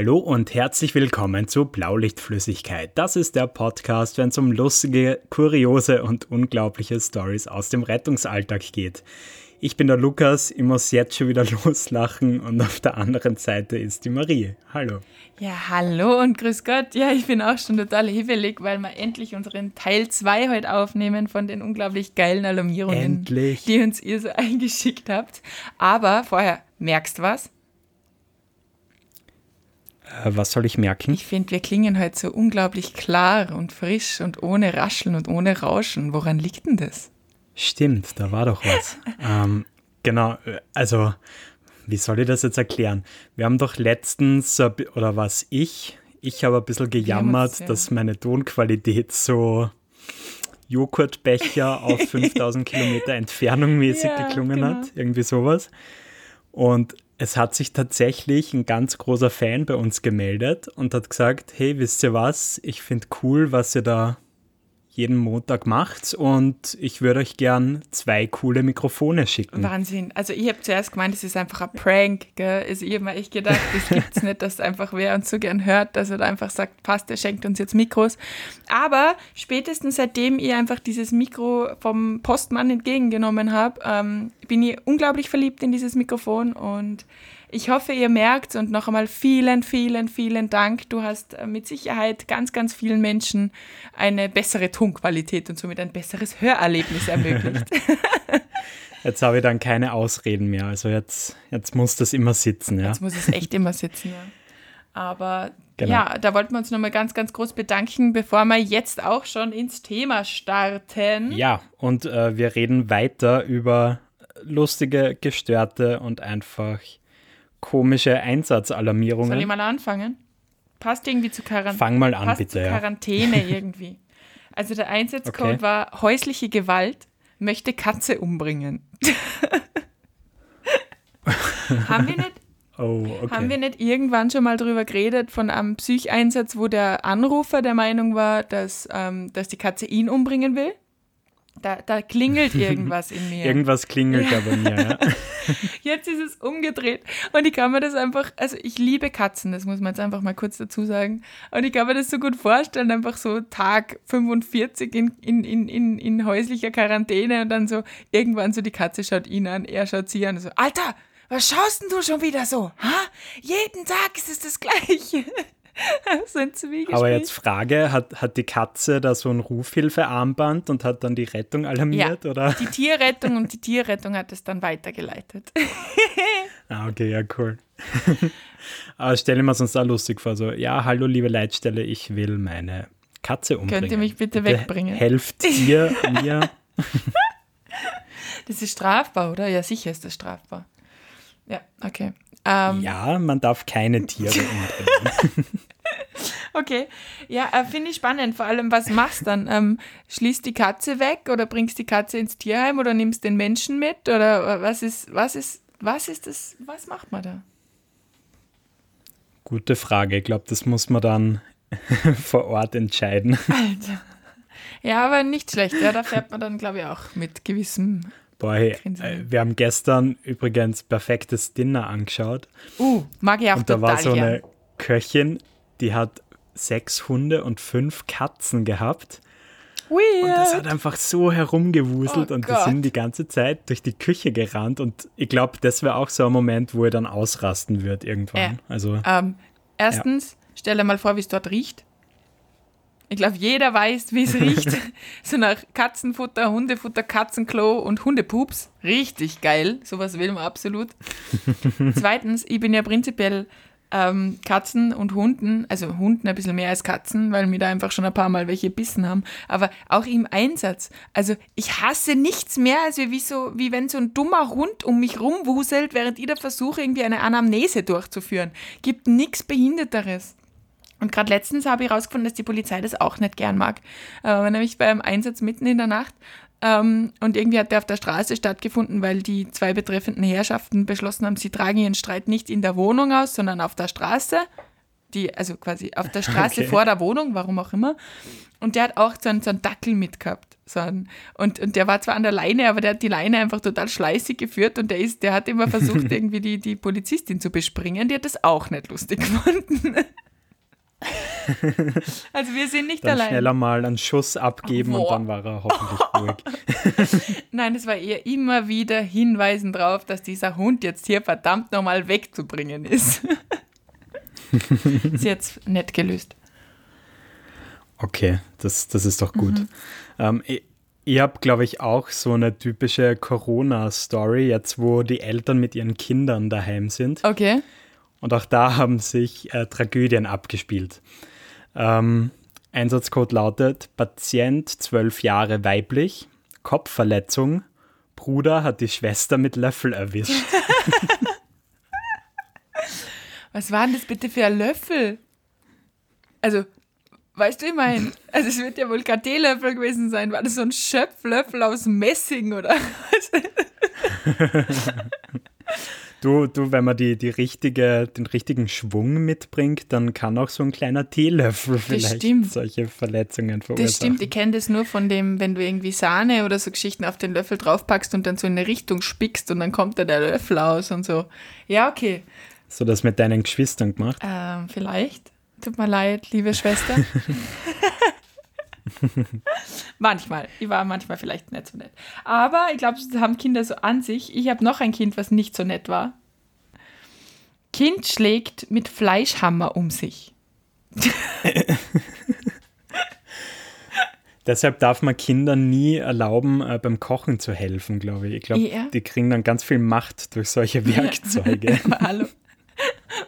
Hallo und herzlich willkommen zu Blaulichtflüssigkeit. Das ist der Podcast, wenn es um lustige, kuriose und unglaubliche Stories aus dem Rettungsalltag geht. Ich bin der Lukas, ich muss jetzt schon wieder loslachen und auf der anderen Seite ist die Marie. Hallo. Ja, hallo und grüß Gott. Ja, ich bin auch schon total hebelig, weil wir endlich unseren Teil 2 heute aufnehmen von den unglaublich geilen Alarmierungen, endlich. die uns ihr so eingeschickt habt. Aber vorher, merkst du was? Äh, was soll ich merken? Ich finde, wir klingen heute so unglaublich klar und frisch und ohne Rascheln und ohne Rauschen. Woran liegt denn das? Stimmt, da war doch was. ähm, genau, also wie soll ich das jetzt erklären? Wir haben doch letztens, oder was ich, ich habe ein bisschen gejammert, ja. dass meine Tonqualität so Joghurtbecher auf 5000 Kilometer Entfernung mäßig ja, geklungen genau. hat, irgendwie sowas. Und es hat sich tatsächlich ein ganz großer Fan bei uns gemeldet und hat gesagt, hey, wisst ihr was, ich finde cool, was ihr da jeden Montag macht und ich würde euch gern zwei coole Mikrofone schicken. Wahnsinn. Also ich habe zuerst gemeint, es ist einfach ein Prank. Gell? Also ich habe mir echt gedacht, das gibt es nicht, dass einfach wer uns so gern hört, dass er da einfach sagt, passt, er schenkt uns jetzt Mikros. Aber spätestens seitdem ich einfach dieses Mikro vom Postmann entgegengenommen habe, ähm, bin ich unglaublich verliebt in dieses Mikrofon und ich hoffe, ihr merkt und noch einmal vielen, vielen, vielen Dank. Du hast äh, mit Sicherheit ganz, ganz vielen Menschen eine bessere Tonqualität und somit ein besseres Hörerlebnis ermöglicht. Jetzt habe ich dann keine Ausreden mehr. Also jetzt, jetzt muss das immer sitzen. Ja? Jetzt muss es echt immer sitzen, ja. Aber genau. ja, da wollten wir uns nochmal ganz, ganz groß bedanken, bevor wir jetzt auch schon ins Thema starten. Ja, und äh, wir reden weiter über lustige, gestörte und einfach komische Einsatzalarmierungen. Soll ich mal anfangen? Passt irgendwie zu Quarantäne. Fang mal an, passt bitte. Zu Quarantäne irgendwie. Also der Einsatzcode okay. war häusliche Gewalt, möchte Katze umbringen. haben, wir nicht, oh, okay. haben wir nicht irgendwann schon mal drüber geredet von einem Psycheinsatz, wo der Anrufer der Meinung war, dass, ähm, dass die Katze ihn umbringen will? Da, da klingelt irgendwas in mir. irgendwas klingelt ja. da bei mir, ja. Jetzt ist es umgedreht. Und ich kann mir das einfach, also ich liebe Katzen, das muss man jetzt einfach mal kurz dazu sagen. Und ich kann mir das so gut vorstellen, einfach so Tag 45 in, in, in, in, in häuslicher Quarantäne und dann so irgendwann so die Katze schaut ihn an, er schaut sie an und so, Alter, was schaust denn du schon wieder so? Ha? Jeden Tag ist es das Gleiche. so ein Aber jetzt Frage, hat, hat die Katze da so ein Rufhilfearmband und hat dann die Rettung alarmiert? Ja, oder? die Tierrettung und die Tierrettung hat es dann weitergeleitet. ah, okay, ja, cool. Aber stelle mir sonst auch lustig vor, so, ja, hallo liebe Leitstelle, ich will meine Katze umbringen. Könnt ihr mich bitte, bitte wegbringen? Helft ihr mir? das ist strafbar, oder? Ja, sicher ist das strafbar. Ja, okay. Ähm, ja, man darf keine Tiere umbringen. okay, ja, äh, finde ich spannend. Vor allem, was machst du dann? Ähm, schließt die Katze weg oder bringst die Katze ins Tierheim oder nimmst den Menschen mit? Oder äh, was ist, was ist, was ist das, was macht man da? Gute Frage. Ich glaube, das muss man dann vor Ort entscheiden. Alter. Ja, aber nicht schlecht. Ja, da fährt man dann, glaube ich, auch mit gewissem Boah, hey, äh, wir haben gestern übrigens perfektes Dinner angeschaut. Uh, mag ich auch Und da war so eine Köchin, die hat sechs Hunde und fünf Katzen gehabt. Weird. Und das hat einfach so herumgewuselt oh und Gott. die sind die ganze Zeit durch die Küche gerannt. Und ich glaube, das wäre auch so ein Moment, wo er dann ausrasten wird irgendwann. Äh, also, ähm, erstens, ja. stell dir mal vor, wie es dort riecht. Ich glaube, jeder weiß, wie es riecht. so nach Katzenfutter, Hundefutter, Katzenklo und Hundepups. Richtig geil. Sowas will man absolut. Zweitens, ich bin ja prinzipiell ähm, Katzen und Hunden, also Hunden ein bisschen mehr als Katzen, weil mir da einfach schon ein paar Mal welche bissen haben, aber auch im Einsatz. Also ich hasse nichts mehr, als wie, so, wie wenn so ein dummer Hund um mich rumwuselt, während ich da versuche, irgendwie eine Anamnese durchzuführen. Gibt nichts Behinderteres. Und gerade letztens habe ich herausgefunden, dass die Polizei das auch nicht gern mag. Äh, nämlich beim Einsatz mitten in der Nacht. Ähm, und irgendwie hat der auf der Straße stattgefunden, weil die zwei betreffenden Herrschaften beschlossen haben, sie tragen ihren Streit nicht in der Wohnung aus, sondern auf der Straße. Die, also quasi auf der Straße okay. vor der Wohnung, warum auch immer. Und der hat auch so einen, so einen Dackel mitgehabt. So ein, und, und der war zwar an der Leine, aber der hat die Leine einfach total schleißig geführt und der ist, der hat immer versucht, irgendwie die, die Polizistin zu bespringen. Die hat das auch nicht lustig gefunden. also wir sind nicht dann allein. schneller mal einen Schuss abgeben Boah. und dann war er hoffentlich ruhig. Nein, es war eher immer wieder Hinweisen darauf, dass dieser Hund jetzt hier verdammt nochmal wegzubringen ist. ist jetzt nett gelöst. Okay, das, das ist doch gut. Mhm. Ähm, ich ich habe, glaube ich, auch so eine typische Corona-Story, jetzt wo die Eltern mit ihren Kindern daheim sind. Okay. Und auch da haben sich äh, Tragödien abgespielt. Ähm, Einsatzcode lautet: Patient 12 Jahre weiblich, Kopfverletzung, Bruder hat die Schwester mit Löffel erwischt. Was war denn das bitte für ein Löffel? Also, weißt du, ich meine, also es wird ja wohl kein Teelöffel gewesen sein. War das so ein Schöpflöffel aus Messing oder was? Du, du, wenn man die, die richtige, den richtigen Schwung mitbringt, dann kann auch so ein kleiner Teelöffel vielleicht solche Verletzungen verursachen. Das stimmt, ich kenne das nur von dem, wenn du irgendwie Sahne oder so Geschichten auf den Löffel draufpackst und dann so in eine Richtung spickst und dann kommt da der Löffel aus und so. Ja, okay. So das mit deinen Geschwistern gemacht? Ähm, vielleicht. Tut mir leid, liebe Schwester. manchmal. Ich war manchmal vielleicht nicht so nett. Aber ich glaube, das haben Kinder so an sich. Ich habe noch ein Kind, was nicht so nett war. Kind schlägt mit Fleischhammer um sich. Deshalb darf man Kindern nie erlauben, äh, beim Kochen zu helfen, glaube ich. Ich glaube, ja. die kriegen dann ganz viel Macht durch solche Werkzeuge. Hallo.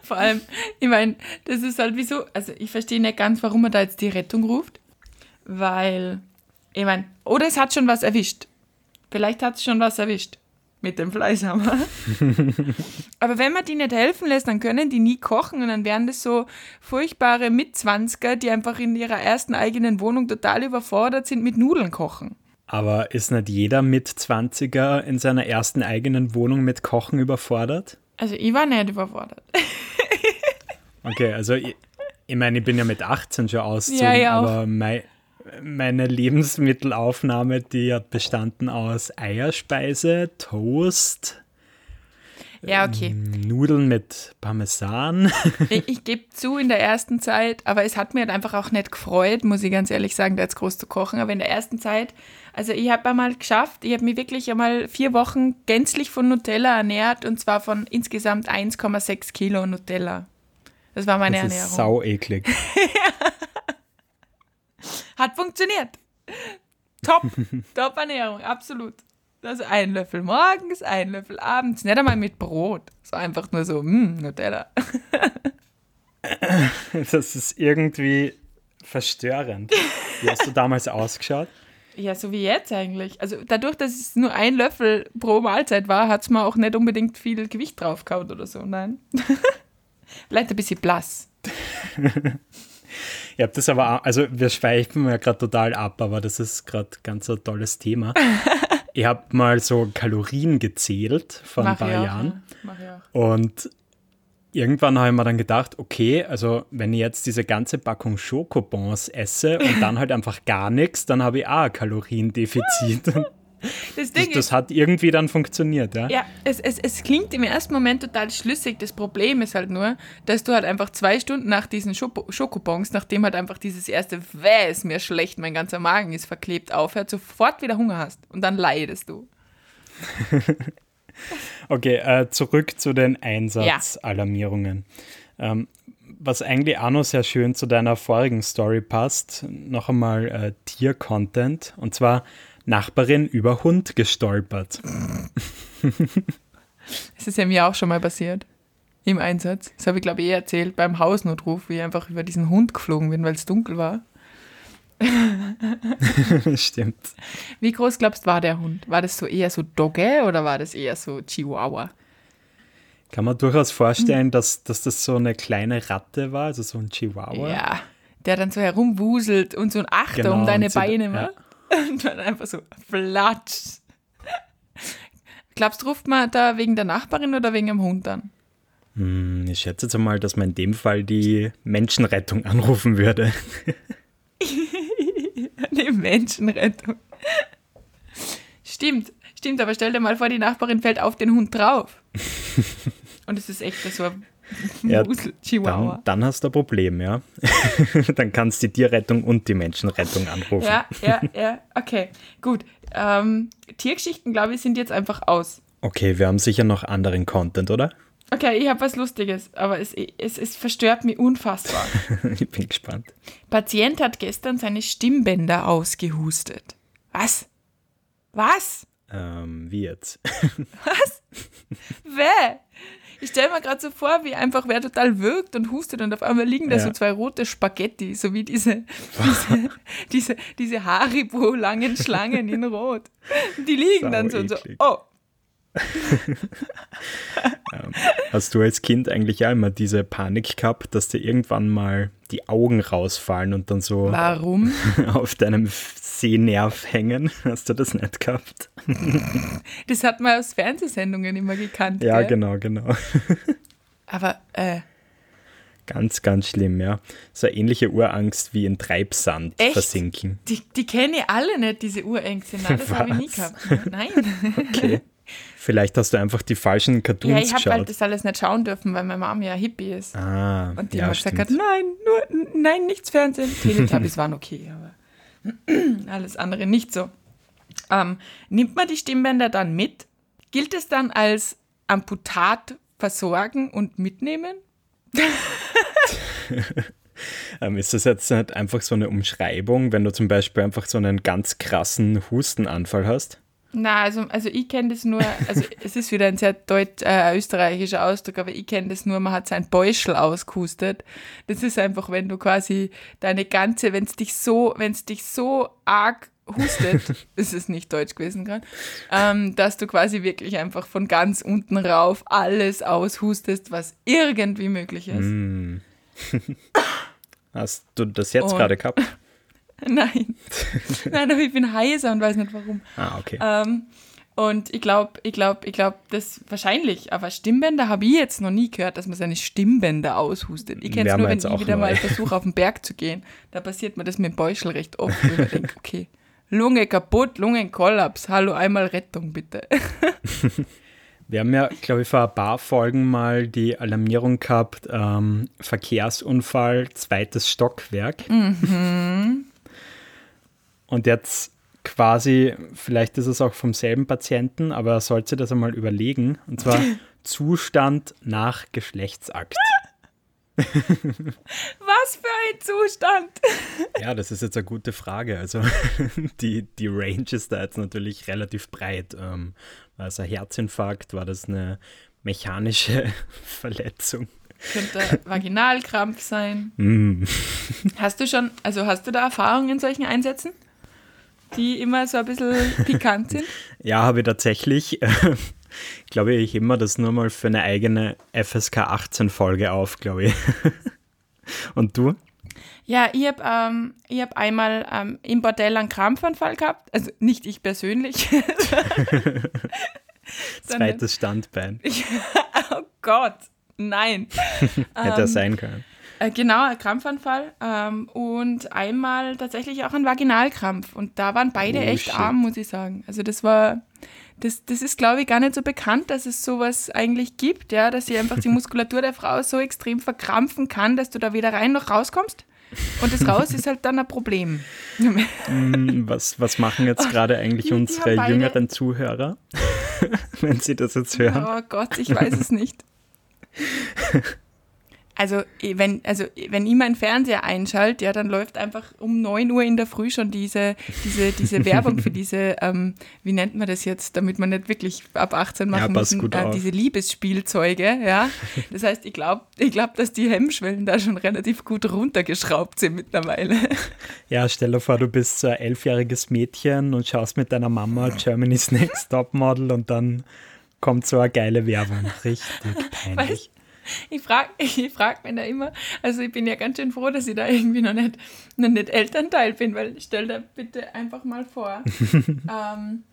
Vor allem, ich meine, das ist halt wieso, also ich verstehe nicht ganz, warum man da jetzt die Rettung ruft weil, ich meine, oder es hat schon was erwischt. Vielleicht hat es schon was erwischt mit dem Fleischhammer. Aber wenn man die nicht helfen lässt, dann können die nie kochen und dann werden das so furchtbare Mitzwanziger, die einfach in ihrer ersten eigenen Wohnung total überfordert sind mit Nudeln kochen. Aber ist nicht jeder Mitzwanziger in seiner ersten eigenen Wohnung mit Kochen überfordert? Also ich war nicht überfordert. okay, also ich, ich meine, ich bin ja mit 18 schon ausgezogen, ja, ja aber mein, meine Lebensmittelaufnahme, die hat bestanden aus Eierspeise, Toast, ja, okay. Ähm, Nudeln mit Parmesan. Ich, ich gebe zu, in der ersten Zeit, aber es hat mir halt einfach auch nicht gefreut, muss ich ganz ehrlich sagen, da jetzt groß zu kochen. Aber in der ersten Zeit, also ich habe einmal geschafft, ich habe mich wirklich einmal vier Wochen gänzlich von Nutella ernährt und zwar von insgesamt 1,6 Kilo Nutella. Das war meine das Ernährung. Ist sau eklig. Hat funktioniert. Top, top Ernährung, absolut. Also ein Löffel morgens, ein Löffel abends, nicht einmal mit Brot. So einfach nur so, mh, Nutella. das ist irgendwie verstörend. Wie hast du damals ausgeschaut? Ja, so wie jetzt eigentlich. Also dadurch, dass es nur ein Löffel pro Mahlzeit war, hat es mir auch nicht unbedingt viel Gewicht drauf gehauen oder so, nein. Vielleicht ein bisschen blass. Ich habe das aber, also wir schweifen ja gerade total ab, aber das ist gerade ganz ein tolles Thema. ich habe mal so Kalorien gezählt vor Mach ein paar Jahren. Ja. Und irgendwann habe ich mir dann gedacht, okay, also wenn ich jetzt diese ganze Packung Schokobons esse und dann halt einfach gar nichts, dann habe ich auch ein Kaloriendefizit. Das, Ding das, das ist, hat irgendwie dann funktioniert, ja? Ja, es, es, es klingt im ersten Moment total schlüssig. Das Problem ist halt nur, dass du halt einfach zwei Stunden nach diesen Schokobons, nachdem halt einfach dieses erste Wäh, ist mir schlecht, mein ganzer Magen ist verklebt, aufhört, sofort wieder Hunger hast. Und dann leidest du. okay, äh, zurück zu den Einsatzalarmierungen. Ja. Ähm, was eigentlich auch noch sehr schön zu deiner vorigen Story passt, noch einmal äh, Tier-Content. Und zwar Nachbarin über Hund gestolpert. Das ist ja mir auch schon mal passiert. Im Einsatz. Das habe ich, glaube ich, eh erzählt beim Hausnotruf, wie ich einfach über diesen Hund geflogen bin, weil es dunkel war. Stimmt. Wie groß glaubst du, war der Hund? War das so eher so Dogge oder war das eher so Chihuahua? Kann man durchaus vorstellen, dass, dass das so eine kleine Ratte war, also so ein Chihuahua. Ja, der dann so herumwuselt und so ein Achter genau, um deine Beine war. Ja. Und dann einfach so flatsch. Glaubst du, ruft man da wegen der Nachbarin oder wegen dem Hund dann? Hm, ich schätze jetzt mal, dass man in dem Fall die Menschenrettung anrufen würde. die Menschenrettung. Stimmt, stimmt, aber stell dir mal vor, die Nachbarin fällt auf den Hund drauf. Und es ist echt so ein Ja, Chihuahua. Dann, dann hast du ein Problem, ja. dann kannst du die Tierrettung und die Menschenrettung anrufen. Ja, ja, ja, okay, gut. Ähm, Tiergeschichten, glaube ich, sind jetzt einfach aus. Okay, wir haben sicher noch anderen Content, oder? Okay, ich habe was Lustiges, aber es, es, es verstört mich unfassbar. ich bin gespannt. Patient hat gestern seine Stimmbänder ausgehustet. Was? Was? Ähm, wie jetzt? Was? Wer? Ich stelle mir gerade so vor, wie einfach wer total wirkt und hustet und auf einmal liegen da Ja. so zwei rote Spaghetti, so wie diese, diese, diese, diese Haribo-langen Schlangen in Rot. Die liegen dann so und so. Oh, Hast du als Kind eigentlich auch immer diese Panik gehabt, dass dir irgendwann mal die Augen rausfallen und dann so warum? auf deinem Sehnerv hängen? Hast du das nicht gehabt? Das hat man aus Fernsehsendungen immer gekannt. Ja, gell? genau, genau. Aber, äh, Ganz, ganz schlimm, ja. So eine ähnliche Urangst wie in Treibsand Echt? versinken. die, die kenne ich alle nicht, diese Urängste. Nein, das habe ich nie gehabt. Nein. Okay. Vielleicht hast du einfach die falschen Ja, Cartoons ich habe geschaut. halt das alles nicht schauen dürfen, weil meine Mama ja Hippie ist. ah, Und die ja, immer gesagt hat, nein, nur, nein, nichts Fernsehen. Teletubbies waren okay, aber alles andere nicht so. Ähm, nimmt man die Stimmbänder dann mit? Gilt es dann als Amputat versorgen und mitnehmen? Ähm, ist das jetzt nicht einfach so eine Umschreibung, wenn du zum Beispiel einfach so einen ganz krassen Hustenanfall hast? Na, also, also ich kenne das nur, also es ist wieder ein sehr deut, äh, österreichischer Ausdruck, aber ich kenne das nur, man hat sein Beuschel ausgehustet. Das ist einfach, wenn du quasi deine ganze, wenn es dich so, wenn es dich so arg hustet, ist es nicht deutsch gewesen gerade, ähm, dass du quasi wirklich einfach von ganz unten rauf alles aushustest, was irgendwie möglich ist. Mm. Hast du das jetzt gerade gehabt? Nein. Nein, aber ich bin heiser und weiß nicht warum. Ah, okay. Ähm, und ich glaube, ich glaube, ich glaube, das wahrscheinlich, aber Stimmbänder habe ich jetzt noch nie gehört, dass man seine Stimmbänder aushustet. Ich kenne es nur, wenn ich wieder neu. mal versuche, auf den Berg zu gehen. Da passiert mir das mit dem Beuschel recht oft, wo ich denke, okay, Lunge kaputt, Lungenkollaps, hallo, einmal Rettung bitte. Wir haben ja, glaube ich, vor ein paar Folgen mal die Alarmierung gehabt, ähm, Verkehrsunfall, zweites Stockwerk. Mhm. Und jetzt quasi, vielleicht ist es auch vom selben Patienten, aber er sollte das einmal überlegen. Und zwar Zustand nach Geschlechtsakt. Was für ein Zustand! Ja, das ist jetzt eine gute Frage. Also die, die Range ist da jetzt natürlich relativ breit. Ähm, war es ein Herzinfarkt? War das eine mechanische Verletzung? Könnte Vaginalkrampf sein. Mm. Hast du schon, also hast du da Erfahrungen in solchen Einsätzen? Die immer so ein bisschen pikant sind? Ja, habe ich tatsächlich. Ich glaube, ich hebe mir das nur mal für eine eigene FSK 18 Folge auf, glaube ich. Und du? Ja, ich habe ähm, ich hab einmal ähm, im Bordell einen Krampfanfall gehabt. Also nicht ich persönlich. Zweites Standbein. oh Gott, nein. Hätte Ähm, sein können. Äh, genau, ein Krampfanfall. Ähm, und einmal tatsächlich auch ein Vaginalkrampf. Und da waren beide Oh, echt shit. arm, muss ich sagen. Also das war, das, das ist, glaube ich, gar nicht so bekannt, dass es sowas eigentlich gibt, ja, dass sie einfach die Muskulatur der Frau so extrem verkrampfen kann, dass du da weder rein noch rauskommst. Und das raus ist halt dann ein Problem. Hm, Was, was machen jetzt gerade eigentlich unsere beide- jüngeren Zuhörer, wenn sie das jetzt hören? Oh Gott, ich weiß es nicht. Also wenn, also, wenn ich meinen Fernseher einschalte, ja, dann läuft einfach um 9 Uhr in der Früh schon diese, diese, diese Werbung für diese, ähm, wie nennt man das jetzt, damit man nicht wirklich ab 18 machen pass müssen, äh, diese Liebesspielzeuge, ja. Das heißt, ich glaube, ich glaub, dass die Hemmschwellen da schon relativ gut runtergeschraubt sind mittlerweile. Ja, stell dir vor, du bist so ein elfjähriges Mädchen und schaust mit deiner Mama Germany's Next Topmodel und dann kommt so eine geile Werbung. Richtig peinlich. Ich frage ich frag mich da immer, also ich bin ja ganz schön froh, dass ich da irgendwie noch nicht, noch nicht Elternteil bin, weil stell dir bitte einfach mal vor, ähm,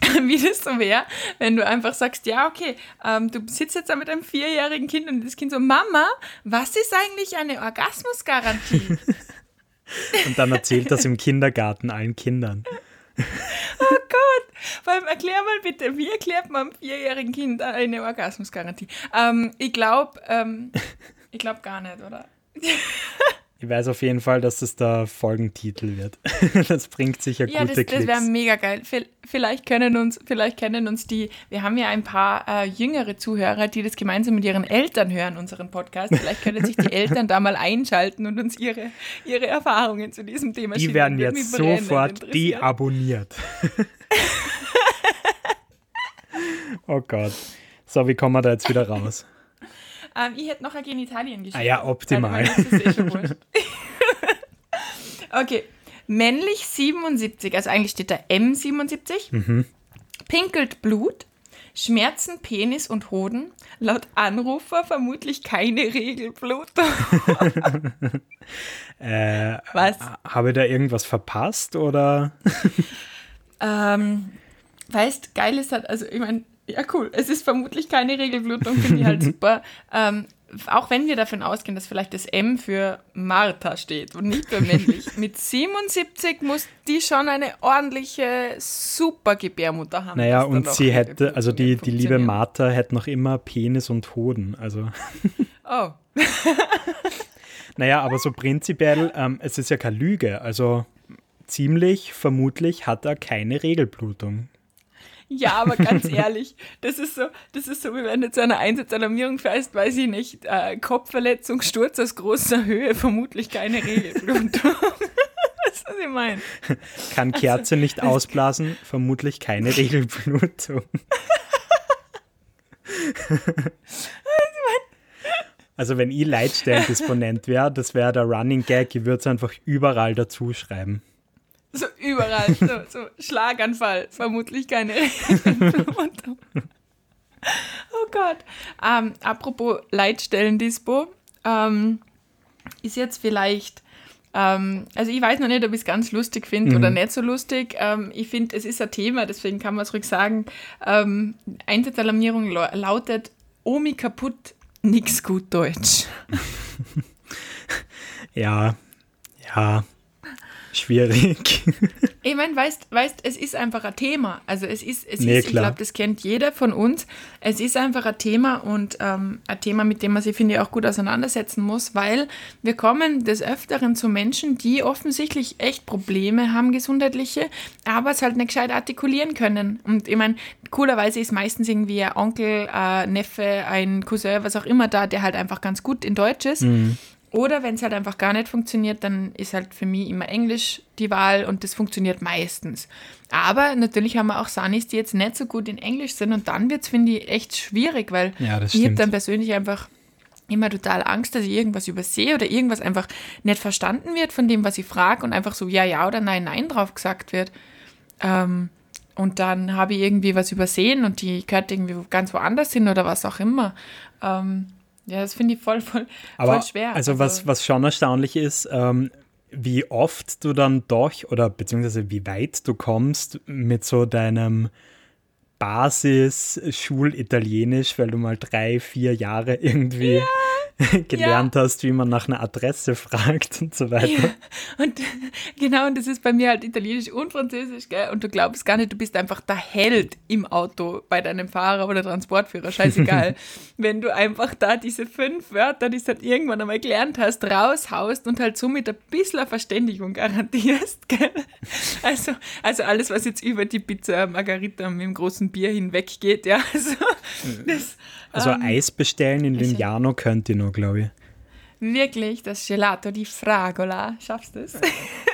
wie das so wäre, wenn du einfach sagst, ja, okay, ähm, du sitzt jetzt da mit einem vierjährigen Kind und das Kind so, Mama, was ist eigentlich eine Orgasmusgarantie? Und dann erzählt das im Kindergarten allen Kindern. Oh Gott! Vor allem erklär mal bitte, wie erklärt man einem vierjährigen Kind eine Orgasmusgarantie? Ähm, ich glaube, ähm, ich glaube gar nicht, oder? Ich weiß auf jeden Fall, dass das der Folgentitel wird. Das bringt sicher ja, gute das, Klicks. das wäre mega geil. Vi- Vielleicht können uns, vielleicht kennen uns die, wir haben ja ein paar äh, jüngere Zuhörer, die das gemeinsam mit ihren Eltern hören, unseren Podcast. Vielleicht können sich die Eltern da mal einschalten und uns ihre, ihre Erfahrungen zu diesem Thema die werden jetzt sofort deabonniert. oh Gott. So, wie kommen wir da jetzt wieder raus? Ähm, ich hätte noch eine Genitalien-Geschichte. Ah ja, optimal. Warte mal, das ist eh okay. Männlich 77, also eigentlich steht da M77. Mhm. Pinkelt Blut. Schmerzen Penis und Hoden. Laut Anrufer vermutlich keine Regelblutung. Äh, Was? habe ich da irgendwas verpasst oder? Ähm, weißt, geil ist halt, also ich meine, ja cool, es ist vermutlich keine Regelblutung, finde ich halt super. Ähm, auch wenn wir davon ausgehen, dass vielleicht das M für Martha steht und nicht für männlich. Mit 77 muss die schon eine ordentliche, super Gebärmutter haben. Naja, und sie hätte, also die, die liebe. Martha hätte noch immer Penis und Hoden. Also, Oh, naja, aber so prinzipiell, ähm, es ist ja keine Lüge. Also ziemlich vermutlich hat er keine Regelblutung. Ja, aber ganz ehrlich, das ist so, das ist so, wie wenn du zu einer Einsatzalarmierung fährst, weiß ich nicht, äh, Kopfverletzung, Sturz aus großer Höhe, vermutlich keine Regelblutung. weißt du, was ich meine? Kann Kerze nicht ausblasen, vermutlich keine Regelblutung. Also wenn ich Leitstellendisponent wäre, das wäre der Running Gag, ich würde es einfach überall dazu schreiben. So überall, so, so Schlaganfall, vermutlich keine. Oh Gott. Ähm, apropos Leitstellendispo, ähm, ist jetzt vielleicht, ähm, also ich weiß noch nicht, ob ich es ganz lustig finde oder nicht so lustig. Ähm, ich finde, es ist ein Thema, deswegen kann man es ruhig sagen. Ähm, Einsatzalarmierung lau- lautet Omi kaputt, nix gut Deutsch. Ja, ja, schwierig. Ich meine, weißt, weißt, es ist einfach ein Thema. Also es ist, es Nee, ist ich glaube, das kennt jeder von uns. Es ist einfach ein Thema und ähm, ein Thema, mit dem man sich, finde ich, auch gut auseinandersetzen muss, weil wir kommen des Öfteren zu Menschen, die offensichtlich echt Probleme haben, gesundheitliche, aber es halt nicht gescheit artikulieren können. Und ich meine, coolerweise ist meistens irgendwie ein Onkel, ein Neffe, ein Cousin, was auch immer da, der halt einfach ganz gut in Deutsch ist. Oder wenn es halt einfach gar nicht funktioniert, dann ist halt für mich immer Englisch die Wahl und das funktioniert meistens. Aber natürlich haben wir auch Sanis, die jetzt nicht so gut in Englisch sind und dann wird es, finde ich, echt schwierig, weil Ja, das ich habe dann persönlich einfach immer total Angst, dass ich irgendwas übersehe oder irgendwas einfach nicht verstanden wird von dem, was ich frage und einfach so ja, ja oder nein, nein drauf gesagt wird. Ähm, und dann habe ich irgendwie was übersehen und die gehört irgendwie ganz woanders hin oder was auch immer. Ähm, ja, das finde ich voll, voll, Aber voll schwer. also was, was schon erstaunlich ist, ähm, wie oft du dann doch oder beziehungsweise wie weit du kommst mit so deinem Basis-Schulitalienisch, weil du mal drei, vier Jahre irgendwie gelernt hast, wie man nach einer Adresse fragt und so weiter. Und genau, und das ist bei mir halt Italienisch und Französisch, gell? Und du glaubst gar nicht, du bist einfach der Held im Auto bei deinem Fahrer oder Transportführer, scheißegal. Wenn du einfach da diese fünf Wörter, die du halt irgendwann einmal gelernt hast, raushaust und halt somit ein bisschen Verständigung garantierst, gell? Also, also alles, was jetzt über die Pizza Margarita mit dem großen Bier hinweg geht, ja. Also, das, Also ähm, Eis bestellen in Lignano könnt ihr glaube ich. wirklich, das Gelato di Fragola, schaffst du es?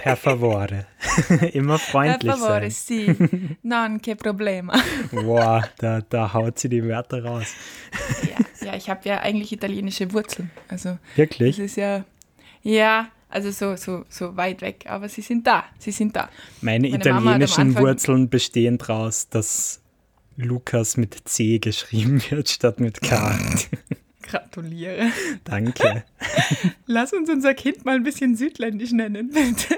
Per favore. Immer Per freundlich favore, sein. sì. Non che problema. Boah, da, da haut sie die Wörter raus. Ja, ja ich habe ja eigentlich italienische Wurzeln. Also das Wirklich? ist ja, ja, also so, so, so weit weg, aber sie sind da, sie sind da. Meine, Meine italienischen Wurzeln bestehen daraus, dass Lukas mit C geschrieben wird statt mit K. Gratuliere. Danke. Lass uns unser Kind mal ein bisschen südländisch nennen, bitte.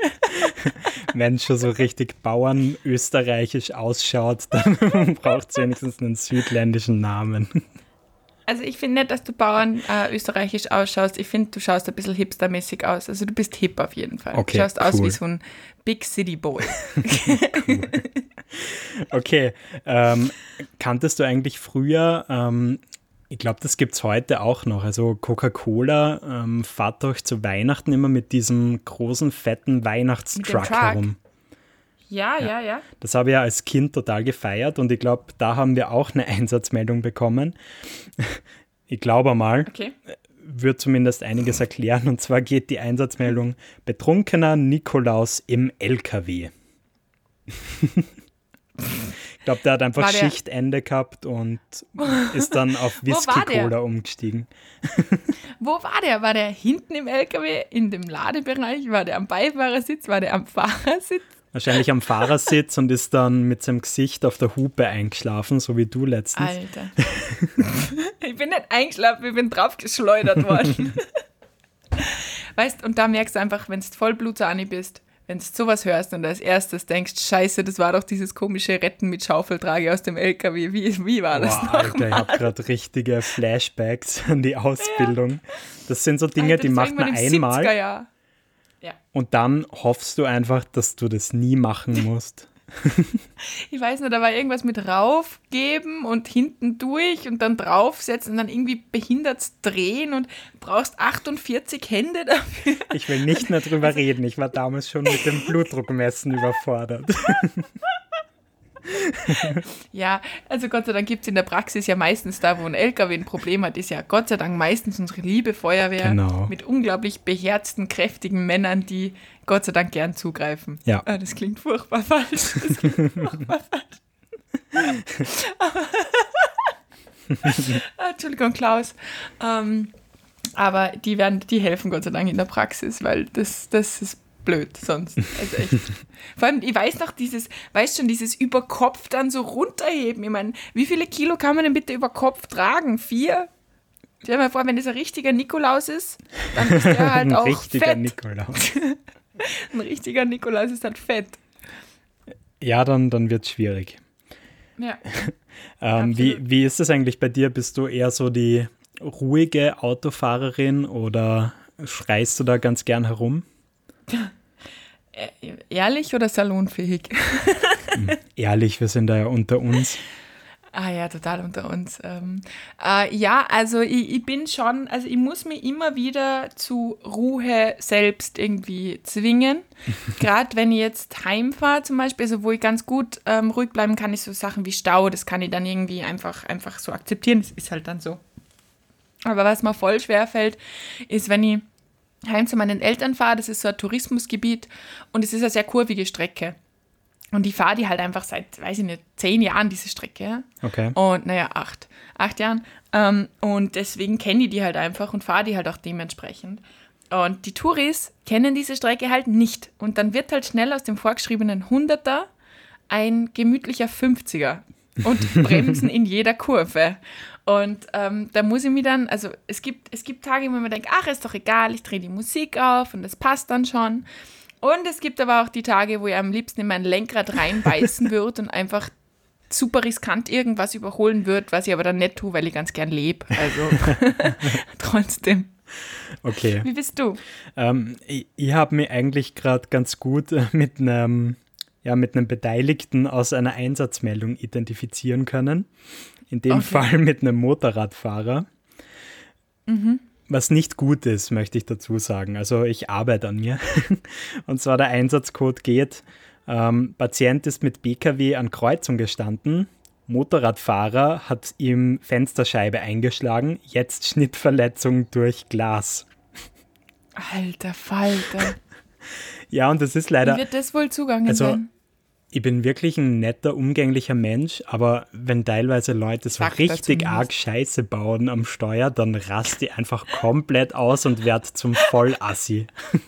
Wenn schon so richtig bauernösterreichisch ausschaut, dann braucht es wenigstens einen südländischen Namen. Also ich finde nicht, dass du Bauern äh, österreichisch ausschaust. Ich finde, du schaust ein bisschen hipstermäßig aus. Also du bist hip auf jeden Fall. Okay, du schaust aus cool. wie so ein Big City Boy. Okay, ähm, kanntest du eigentlich früher, ähm, ich glaube, das gibt es heute auch noch, also Coca-Cola ähm, fahrt doch zu Weihnachten immer mit diesem großen, fetten Weihnachtstruck Truck? herum. Ja, ja, ja. Das habe ich ja als Kind total gefeiert und ich glaube, da haben wir auch eine Einsatzmeldung bekommen. Ich glaube mal, Okay. wird zumindest einiges erklären. Und zwar geht die Einsatzmeldung betrunkener Nikolaus im LKW. ich glaube, der hat einfach War der- Schichtende gehabt und ist dann auf? Whisky-Cola umgestiegen. Wo war der? War der hinten im LKW, in dem Ladebereich? War der am Beifahrersitz? War der am Fahrersitz? Wahrscheinlich am Fahrersitz und ist dann mit seinem Gesicht auf der Hupe eingeschlafen, so wie du letztens. Alter. ich bin nicht eingeschlafen, ich bin draufgeschleudert worden. weißt, und da merkst du einfach, wenn du Vollblutsani bist, wenn du sowas hörst und als erstes denkst, scheiße, das war doch dieses komische Retten mit Schaufeltrage aus dem LKW. Wie, wie war das noch? Alter, ich habe gerade richtige Flashbacks an die Ausbildung. Das sind so Dinge, Alter, die macht man irgendwann im 70er einmal. Ja. und dann hoffst du einfach, dass du das nie machen musst. Ich weiß nicht, da war irgendwas mit raufgeben und hinten durch und dann draufsetzen und dann irgendwie behindert drehen und brauchst 48 Hände dafür. Ich will nicht mehr drüber reden. Ich war damals schon mit dem Blutdruckmessen überfordert. Ja, also Gott sei Dank gibt es in der Praxis ja meistens da, wo ein LKW ein Problem hat, ist ja Gott sei Dank meistens unsere liebe Feuerwehr Genau. mit unglaublich beherzten, kräftigen Männern, die Gott sei Dank gern zugreifen. Ja. Ah, das klingt furchtbar falsch. Das klingt furchtbar falsch. Ah, Entschuldigung, Klaus. Ähm, aber die werden, die helfen Gott sei Dank in der Praxis, weil das, das ist blöd sonst. Also echt. Vor allem, ich weiß noch, dieses, weißt schon, dieses über Kopf dann so runterheben. Ich meine, wie viele Kilo kann man denn bitte über Kopf tragen? Vier? Stell dir mal vor, wenn das ein richtiger Nikolaus ist, dann ist der halt Ein auch richtiger fett. Nikolaus. Ein richtiger Nikolaus ist halt fett. Ja, dann, dann wird es schwierig. Ja. Ähm, wie, wie ist das eigentlich bei dir? Bist du eher so die ruhige Autofahrerin oder schreist du da ganz gern herum? Äh, Ehrlich oder salonfähig? Ehrlich, wir sind da ja unter uns. Ah ja, total unter uns. Ähm, äh, ja, also ich, ich bin schon, also ich muss mich immer wieder zu Ruhe selbst irgendwie zwingen. Gerade wenn ich jetzt heimfahre zum Beispiel, also wo ich ganz gut ähm, ruhig bleiben kann, ist so Sachen wie Stau, das kann ich dann irgendwie einfach, einfach so akzeptieren. Das ist halt dann so. Aber was mir voll schwer fällt, ist, wenn ich heim zu meinen Eltern fahre, das ist so ein Tourismusgebiet und es ist eine sehr kurvige Strecke. Und ich fahre die halt einfach seit, weiß ich nicht, zehn Jahren, diese Strecke. Okay. Und naja, acht. Acht Jahren. Ähm, und deswegen kenne ich die halt einfach und fahre die halt auch dementsprechend. Und die Touris kennen diese Strecke halt nicht. Und dann wird halt schnell aus dem vorgeschriebenen Hunderter ein gemütlicher 50er und bremsen in jeder Kurve. Und ähm, da muss ich mir dann, also es gibt, es gibt Tage, wo man denkt, ach, ist doch egal, ich drehe die Musik auf und das passt dann schon. Und es gibt aber auch die Tage, wo ich am liebsten in mein Lenkrad reinbeißen würde und einfach super riskant irgendwas überholen würde, was ich aber dann nicht tue, weil ich ganz gern lebe. Also trotzdem. Okay. Wie bist du? Ähm, ich ich habe mich eigentlich gerade ganz gut äh, mit einem, ja, mit einem Beteiligten aus einer Einsatzmeldung identifizieren können. In dem Okay. Fall mit einem Motorradfahrer. Was nicht gut ist, möchte ich dazu sagen. Also ich arbeite an mir. Und zwar der Einsatzcode geht, ähm, Patient ist mit BKW an Kreuzung gestanden. Motorradfahrer hat ihm Fensterscheibe eingeschlagen, jetzt Schnittverletzung durch Glas. Alter Falter. Ja, und das ist Wie leider, wird das wohl zugangen Also, sein? Ich bin wirklich ein netter, umgänglicher Mensch, aber wenn teilweise Leute so Sagt er richtig arg Scheiße bauen am Steuer, dann raste ich einfach komplett aus und werde zum Vollassi.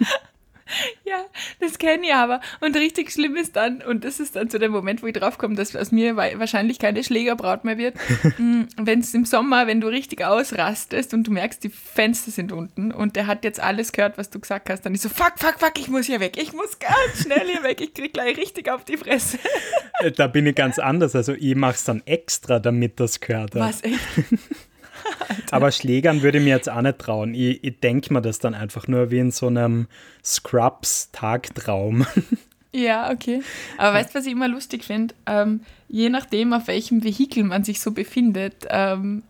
Ja, das kenne ich aber. Und richtig schlimm ist dann, und das ist dann so der Moment, wo ich draufkomme, dass aus mir wahrscheinlich keine Schlägerbraut mehr wird. wenn es im Sommer, wenn du richtig ausrastest und du merkst, die Fenster sind unten und der hat jetzt alles gehört, was du gesagt hast, dann ist so, fuck, fuck, fuck, ich muss hier weg. Ich muss ganz schnell hier weg. Ich krieg gleich richtig auf die Fresse. Äh, Da bin ich ganz anders. Also ich mache es dann extra, damit das gehört hat. Was echt? Aber Schlägern würde ich mir jetzt auch nicht trauen. Ich, ich denke mir das dann einfach nur wie in so einem Scrubs-Tagtraum. Ja, okay. Aber weißt du, was ich immer lustig finde? Ähm, je nachdem, auf welchem Vehikel man sich so befindet, ähm,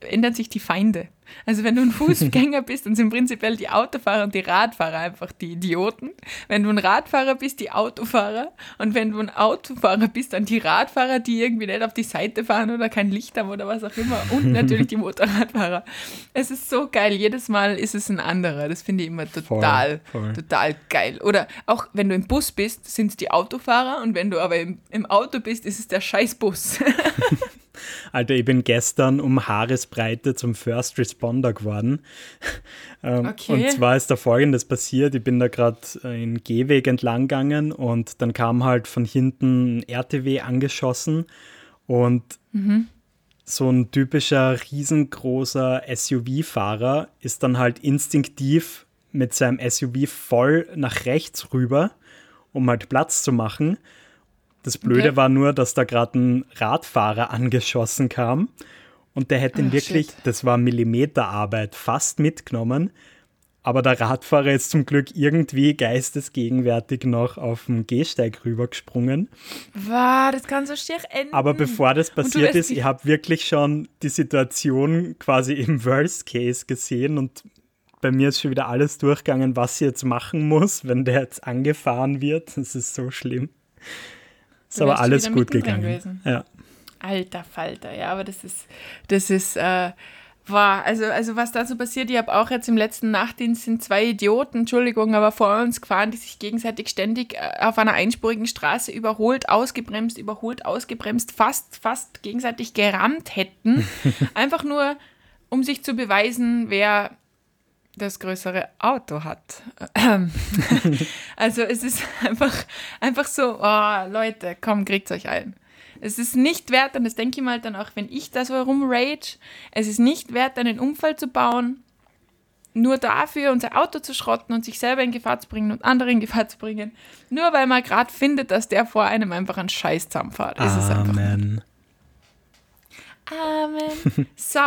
ändern sich die Feinde. Also wenn du ein Fußgänger bist, dann sind prinzipiell die Autofahrer und die Radfahrer einfach die Idioten. Wenn du ein Radfahrer bist, die Autofahrer. Und wenn du ein Autofahrer bist, dann die Radfahrer, die irgendwie nicht auf die Seite fahren oder kein Licht haben oder was auch immer. Und natürlich die Motorradfahrer. Es ist so geil. Jedes Mal ist es ein anderer. Das finde ich immer total, voll, voll. total geil. Oder auch wenn du im Bus bist, sind es die Autofahrer. Und wenn du aber im, im Auto bist, ist es der Scheißbus. Alter, ich bin gestern um Haaresbreite zum First Responder geworden. Ähm, okay. Und zwar ist da folgendes passiert: Ich bin da gerade äh, in Gehweg entlang gegangen und dann kam halt von hinten ein RTW angeschossen und mhm. so ein typischer riesengroßer SUV-Fahrer ist dann halt instinktiv mit seinem SUV voll nach rechts rüber, um halt Platz zu machen. Das Blöde okay. war nur, dass da gerade ein Radfahrer angeschossen kam und der hätte ihn oh, wirklich, shit. das war Millimeterarbeit, fast mitgenommen. Aber der Radfahrer ist zum Glück irgendwie geistesgegenwärtig noch auf dem Gehsteig rübergesprungen. Wow, das kann so schier enden. Aber bevor das passiert ist, ich habe wirklich schon die Situation quasi im Worst Case gesehen und bei mir ist schon wieder alles durchgegangen, was ich jetzt machen muss, wenn der jetzt angefahren wird. Das ist so schlimm. Ist aber alles gut gegangen. Ja. Alter Falter, ja, aber das ist, das ist, äh, war, also, also was da so passiert, ich habe auch jetzt im letzten Nachtdienst sind zwei Idioten, Entschuldigung, aber vor uns gefahren, die sich gegenseitig ständig äh, auf einer einspurigen Straße überholt, ausgebremst, überholt, ausgebremst, fast, fast gegenseitig gerammt hätten. Einfach nur, um sich zu beweisen, wer das größere Auto hat. also es ist einfach, einfach so, oh, Leute, komm, kriegt euch ein. Es ist nicht wert, und das denke ich mal dann auch, wenn ich da so rumrage, es ist nicht wert, einen Unfall zu bauen, nur dafür unser Auto zu schrotten und sich selber in Gefahr zu bringen und andere in Gefahr zu bringen, nur weil man gerade findet, dass der vor einem einfach einen Scheiß zusammenfährt. Amen. Amen. So.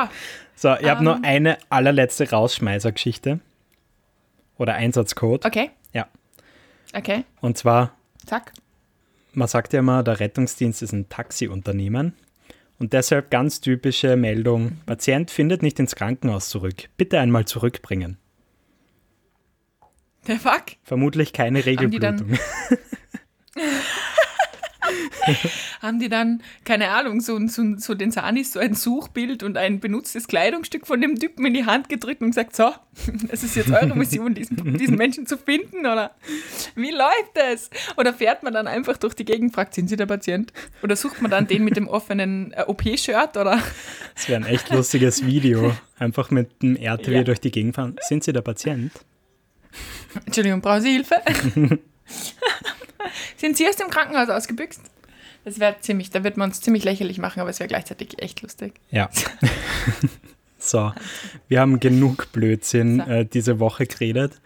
So, ich habe um, noch eine allerletzte Rausschmeißergeschichte. Oder Einsatzcode. Okay. Ja. Okay. Und zwar. Zack. Man sagt ja immer, der Rettungsdienst ist ein Taxiunternehmen. Und deshalb ganz typische Meldung: Patient findet nicht ins Krankenhaus zurück. Bitte einmal zurückbringen. Der Fuck? Vermutlich keine Regelblutung. haben die dann, keine Ahnung, so, so, so den Sanis so ein Suchbild und ein benutztes Kleidungsstück von dem Typen in die Hand gedrückt und gesagt, so, es ist jetzt eure Mission, diesen, diesen Menschen zu finden, oder wie läuft das? Oder fährt man dann einfach durch die Gegend, fragt, sind Sie der Patient? Oder sucht man dann den mit dem offenen äh, OP-Shirt, oder? Das wäre ein echt lustiges Video. Einfach mit dem RTW ja. durch die Gegend fahren. Sind Sie der Patient? Entschuldigung, brauchen Sie Hilfe? Sind Sie aus dem Krankenhaus ausgebüxt? Das wäre ziemlich, da wird man uns ziemlich lächerlich machen, aber es wäre gleichzeitig echt lustig. Ja. so, wir haben genug Blödsinn so. äh, diese Woche geredet.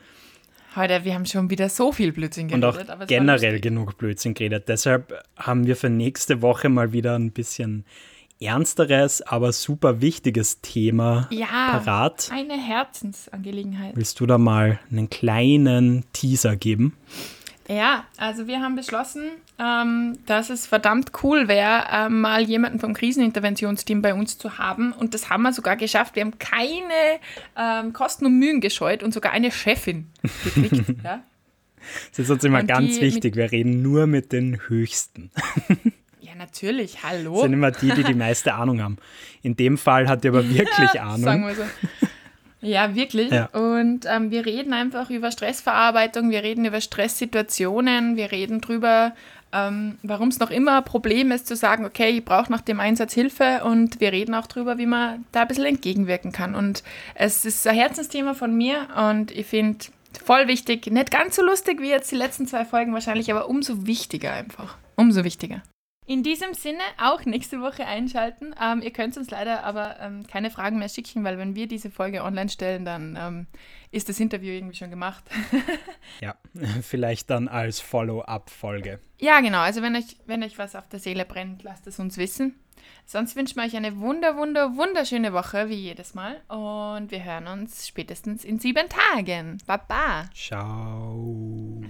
Heute, wir haben schon wieder so viel Blödsinn geredet. Und auch generell genug Blödsinn geredet. Deshalb haben wir für nächste Woche mal wieder ein bisschen ernsteres, aber super wichtiges Thema ja, parat. Eine Herzensangelegenheit. Willst du da mal einen kleinen Teaser geben? Ja, also wir haben beschlossen, ähm, dass es verdammt cool wäre, ähm, mal jemanden vom Kriseninterventionsteam bei uns zu haben. Und das haben wir sogar geschafft. Wir haben keine ähm, Kosten und Mühen gescheut und sogar eine Chefin gekriegt. ja. Das ist uns immer und ganz wichtig. Wir reden nur mit den Höchsten. Ja, natürlich. Hallo. Das sind immer die, die die meiste Ahnung haben. In dem Fall hat er aber wirklich Ahnung. Sagen wir so. Ja, wirklich. Ja. Und ähm, wir reden einfach über Stressverarbeitung, wir reden über Stresssituationen, wir reden darüber, ähm, warum es noch immer ein Problem ist, zu sagen, okay, ich brauche nach dem Einsatz Hilfe und wir reden auch darüber, wie man da ein bisschen entgegenwirken kann. Und es ist ein Herzensthema von mir und ich finde voll wichtig, nicht ganz so lustig wie jetzt die letzten zwei Folgen wahrscheinlich, aber umso wichtiger einfach. Umso wichtiger. In diesem Sinne auch nächste Woche einschalten. Ähm, ihr könnt uns leider aber ähm, keine Fragen mehr schicken, weil wenn wir diese Folge online stellen, dann ähm, ist das Interview irgendwie schon gemacht. ja, vielleicht dann als Follow-up-Folge. Ja, genau. Also wenn euch, wenn euch was auf der Seele brennt, lasst es uns wissen. Sonst wünschen wir euch eine wunder, wunder, wunderschöne Woche, wie jedes Mal. Und wir hören uns spätestens in sieben Tagen. Baba. Ciao.